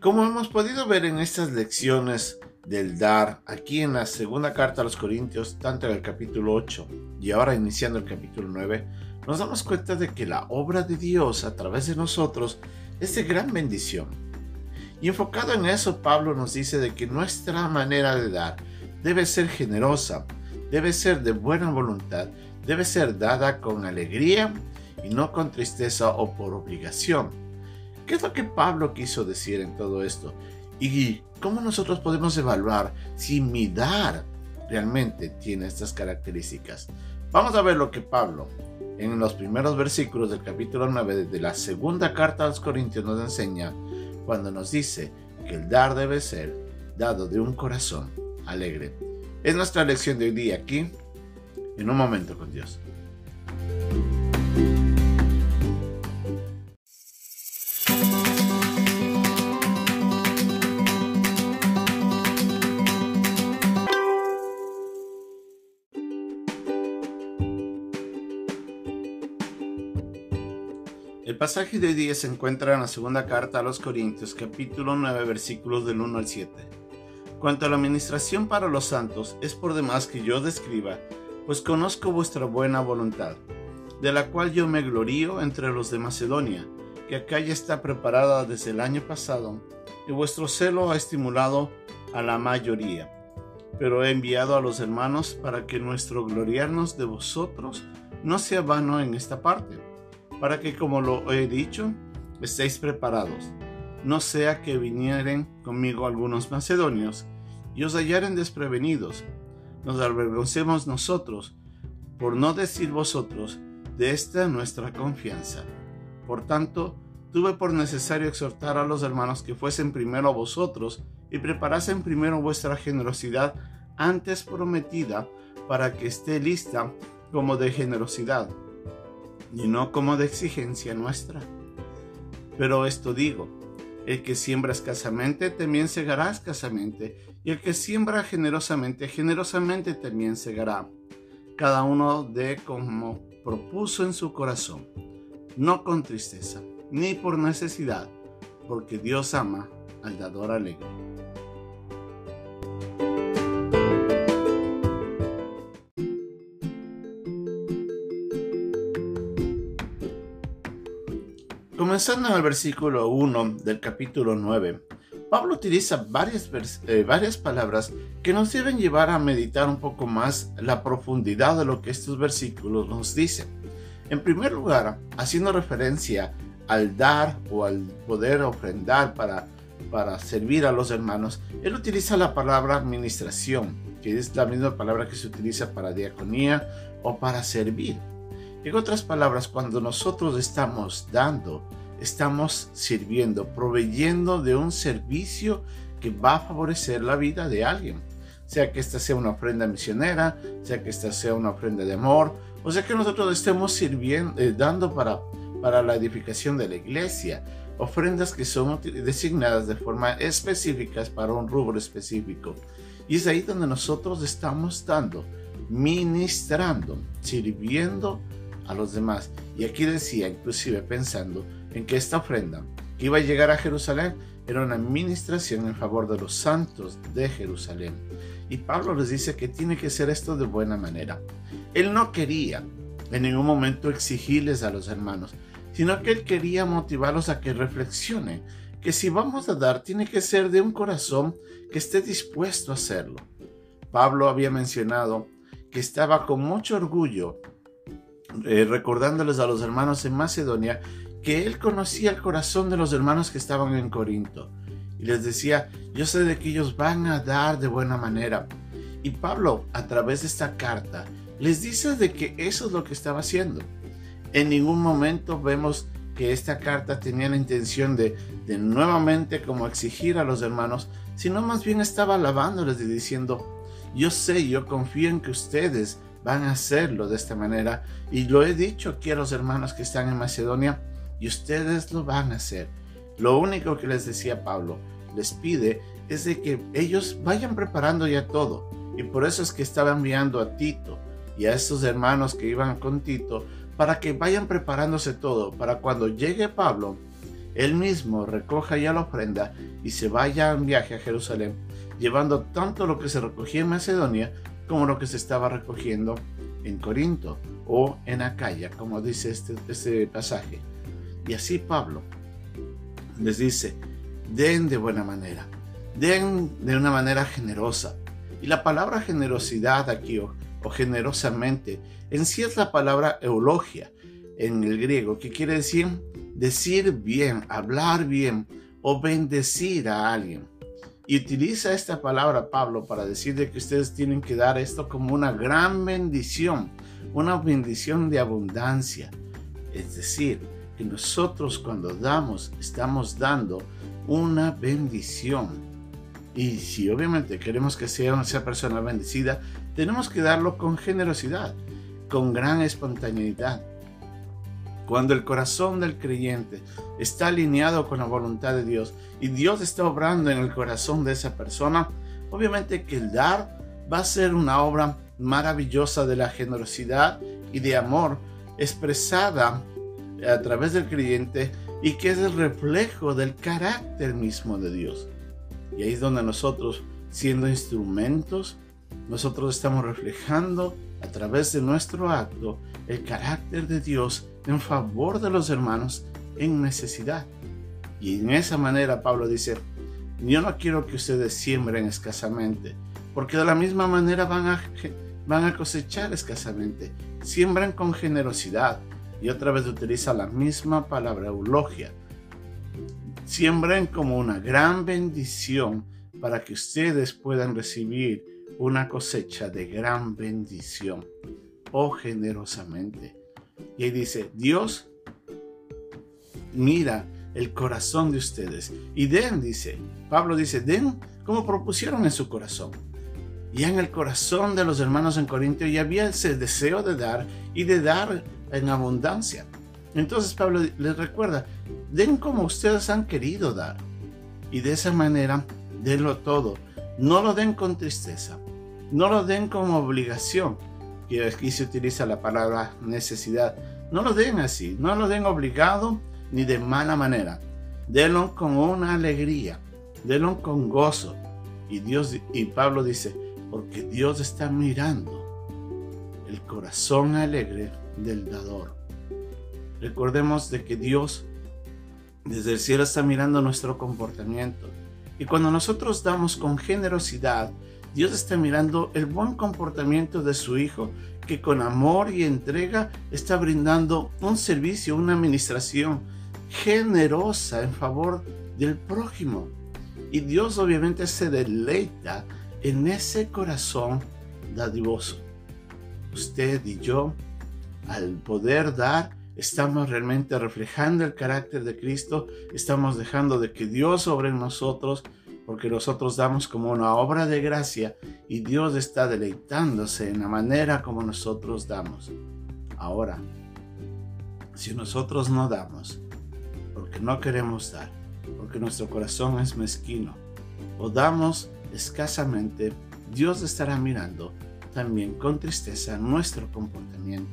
Como hemos podido ver en estas lecciones del dar, aquí en la segunda carta a los Corintios, tanto en el capítulo 8 y ahora iniciando el capítulo 9, nos damos cuenta de que la obra de Dios a través de nosotros es de gran bendición. Y enfocado en eso, Pablo nos dice de que nuestra manera de dar debe ser generosa, debe ser de buena voluntad, debe ser dada con alegría y no con tristeza o por obligación. ¿Qué es lo que Pablo quiso decir en todo esto? ¿Y cómo nosotros podemos evaluar si mi dar realmente tiene estas características? Vamos a ver lo que Pablo en los primeros versículos del capítulo 9 de la segunda carta a los Corintios nos enseña cuando nos dice que el dar debe ser dado de un corazón alegre. Es nuestra lección de hoy día aquí, en un momento con Dios. Pasaje de hoy día se encuentra en la segunda carta a los Corintios, capítulo 9, versículos del 1 al 7. Cuanto a la administración para los santos, es por demás que yo describa, pues conozco vuestra buena voluntad, de la cual yo me glorío entre los de Macedonia, que acá ya está preparada desde el año pasado, y vuestro celo ha estimulado a la mayoría. Pero he enviado a los hermanos para que nuestro gloriarnos de vosotros no sea vano en esta parte para que, como lo he dicho, estéis preparados. No sea que vinieren conmigo algunos macedonios y os hallaren desprevenidos. Nos avergoncemos nosotros, por no decir vosotros, de esta nuestra confianza. Por tanto, tuve por necesario exhortar a los hermanos que fuesen primero a vosotros y preparasen primero vuestra generosidad antes prometida para que esté lista como de generosidad y no como de exigencia nuestra. Pero esto digo, el que siembra escasamente también segará escasamente, y el que siembra generosamente, generosamente también segará. Cada uno de como propuso en su corazón, no con tristeza, ni por necesidad, porque Dios ama al dador alegre. Comenzando en el versículo 1 del capítulo 9, Pablo utiliza varias, eh, varias palabras que nos deben llevar a meditar un poco más la profundidad de lo que estos versículos nos dicen. En primer lugar, haciendo referencia al dar o al poder ofrendar para, para servir a los hermanos, él utiliza la palabra administración, que es la misma palabra que se utiliza para diaconía o para servir. En otras palabras, cuando nosotros estamos dando, estamos sirviendo, proveyendo de un servicio que va a favorecer la vida de alguien. Sea que esta sea una ofrenda misionera, sea que esta sea una ofrenda de amor, o sea que nosotros estemos sirviendo, eh, dando para, para la edificación de la iglesia, ofrendas que son designadas de forma específica para un rubro específico. Y es ahí donde nosotros estamos dando, ministrando, sirviendo a los demás. Y aquí decía, inclusive pensando en que esta ofrenda que iba a llegar a Jerusalén era una administración en favor de los santos de Jerusalén. Y Pablo les dice que tiene que ser esto de buena manera. Él no quería en ningún momento exigirles a los hermanos, sino que él quería motivarlos a que reflexionen que si vamos a dar tiene que ser de un corazón que esté dispuesto a hacerlo. Pablo había mencionado que estaba con mucho orgullo eh, recordándoles a los hermanos en Macedonia que él conocía el corazón de los hermanos que estaban en Corinto. Y les decía, yo sé de que ellos van a dar de buena manera. Y Pablo, a través de esta carta, les dice de que eso es lo que estaba haciendo. En ningún momento vemos que esta carta tenía la intención de, de nuevamente como exigir a los hermanos, sino más bien estaba alabándoles y diciendo, yo sé, yo confío en que ustedes van a hacerlo de esta manera. Y lo he dicho aquí a los hermanos que están en Macedonia y ustedes lo van a hacer. Lo único que les decía Pablo, les pide es de que ellos vayan preparando ya todo. Y por eso es que estaba enviando a Tito y a estos hermanos que iban con Tito para que vayan preparándose todo, para cuando llegue Pablo, él mismo recoja ya la ofrenda y se vaya en viaje a Jerusalén, llevando tanto lo que se recogía en Macedonia como lo que se estaba recogiendo en Corinto o en Acaya, como dice este, este pasaje. Y así Pablo les dice, den de buena manera, den de una manera generosa. Y la palabra generosidad aquí o, o generosamente en sí es la palabra eulogia en el griego, que quiere decir decir bien, hablar bien o bendecir a alguien. Y utiliza esta palabra Pablo para decir de que ustedes tienen que dar esto como una gran bendición, una bendición de abundancia. Es decir, que nosotros cuando damos, estamos dando una bendición. Y si obviamente queremos que sea esa persona bendecida, tenemos que darlo con generosidad, con gran espontaneidad. Cuando el corazón del creyente está alineado con la voluntad de Dios y Dios está obrando en el corazón de esa persona, obviamente que el dar va a ser una obra maravillosa de la generosidad y de amor expresada a través del creyente y que es el reflejo del carácter mismo de Dios. Y ahí es donde nosotros, siendo instrumentos, nosotros estamos reflejando a través de nuestro acto el carácter de Dios en favor de los hermanos en necesidad. Y en esa manera Pablo dice, yo no quiero que ustedes siembren escasamente, porque de la misma manera van a, van a cosechar escasamente. Siembran con generosidad. Y otra vez utiliza la misma palabra eulogia. Siembren como una gran bendición para que ustedes puedan recibir una cosecha de gran bendición oh, generosamente. Y ahí dice, Dios mira el corazón de ustedes. Y den, dice, Pablo dice, den como propusieron en su corazón. Y en el corazón de los hermanos en Corinto ya había ese deseo de dar y de dar en abundancia. Entonces Pablo les recuerda, den como ustedes han querido dar. Y de esa manera, denlo todo. No lo den con tristeza. No lo den como obligación, que aquí se utiliza la palabra necesidad. No lo den así, no lo den obligado ni de mala manera. Denlo con una alegría, denlo con gozo. Y Dios y Pablo dice, porque Dios está mirando el corazón alegre del dador. Recordemos de que Dios desde el cielo está mirando nuestro comportamiento. Y cuando nosotros damos con generosidad, Dios está mirando el buen comportamiento de su Hijo, que con amor y entrega está brindando un servicio, una administración generosa en favor del prójimo. Y Dios obviamente se deleita en ese corazón dadivoso. Usted y yo, al poder dar, estamos realmente reflejando el carácter de Cristo, estamos dejando de que Dios obre en nosotros, porque nosotros damos como una obra de gracia y Dios está deleitándose en la manera como nosotros damos. Ahora, si nosotros no damos, porque no queremos dar, porque nuestro corazón es mezquino, o damos escasamente, Dios estará mirando también con tristeza nuestro comportamiento.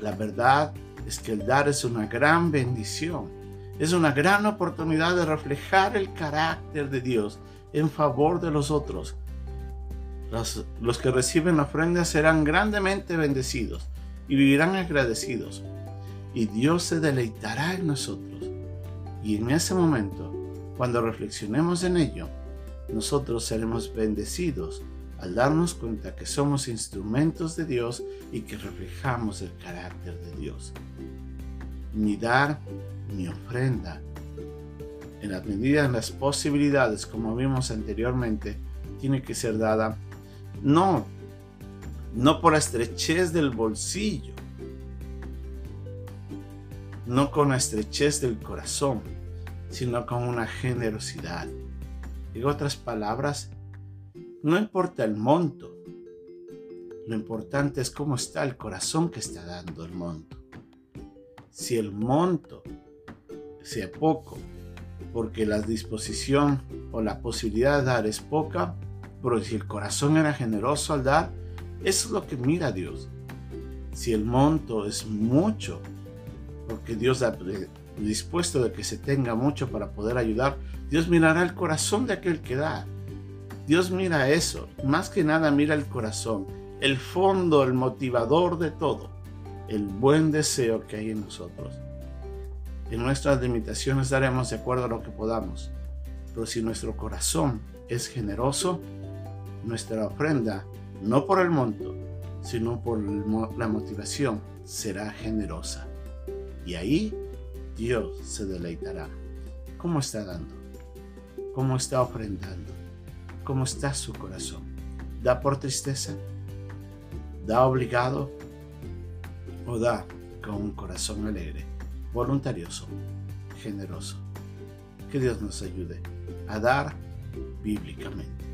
La verdad es que el dar es una gran bendición es una gran oportunidad de reflejar el carácter de Dios en favor de los otros. Los, que reciben la ofrenda serán grandemente bendecidos y vivirán agradecidos. Y Dios se deleitará en nosotros. Y en ese momento, cuando reflexionemos en ello, nosotros seremos bendecidos al darnos cuenta que somos instrumentos de Dios y que reflejamos el carácter de Dios. Ni dar mi ofrenda, en la medida de las posibilidades, como vimos anteriormente, tiene que ser dada no, no por la estrechez del bolsillo, no con la estrechez del corazón, sino con una generosidad. En otras palabras, no importa el monto, lo importante es cómo está el corazón que está dando el monto. Si el monto sea poco, porque la disposición o la posibilidad de dar es poca, pero si el corazón era generoso al dar, eso es lo que mira Dios. Si el monto es mucho, porque Dios dispuesto de que se tenga mucho para poder ayudar, Dios mirará el corazón de aquel que da. Dios mira eso, más que nada mira el corazón, el fondo, el motivador de todo, el buen deseo que hay en nosotros. En nuestras limitaciones daremos de acuerdo a lo que podamos, pero si nuestro corazón es generoso, nuestra ofrenda, no por el monto, sino por la motivación, será generosa. Y ahí Dios se deleitará. ¿Cómo está dando? ¿Cómo está ofrendando? ¿Cómo está su corazón? ¿Da por tristeza? ¿Da obligado? ¿O da con un corazón alegre, voluntarioso, generoso? Que Dios nos ayude a dar bíblicamente.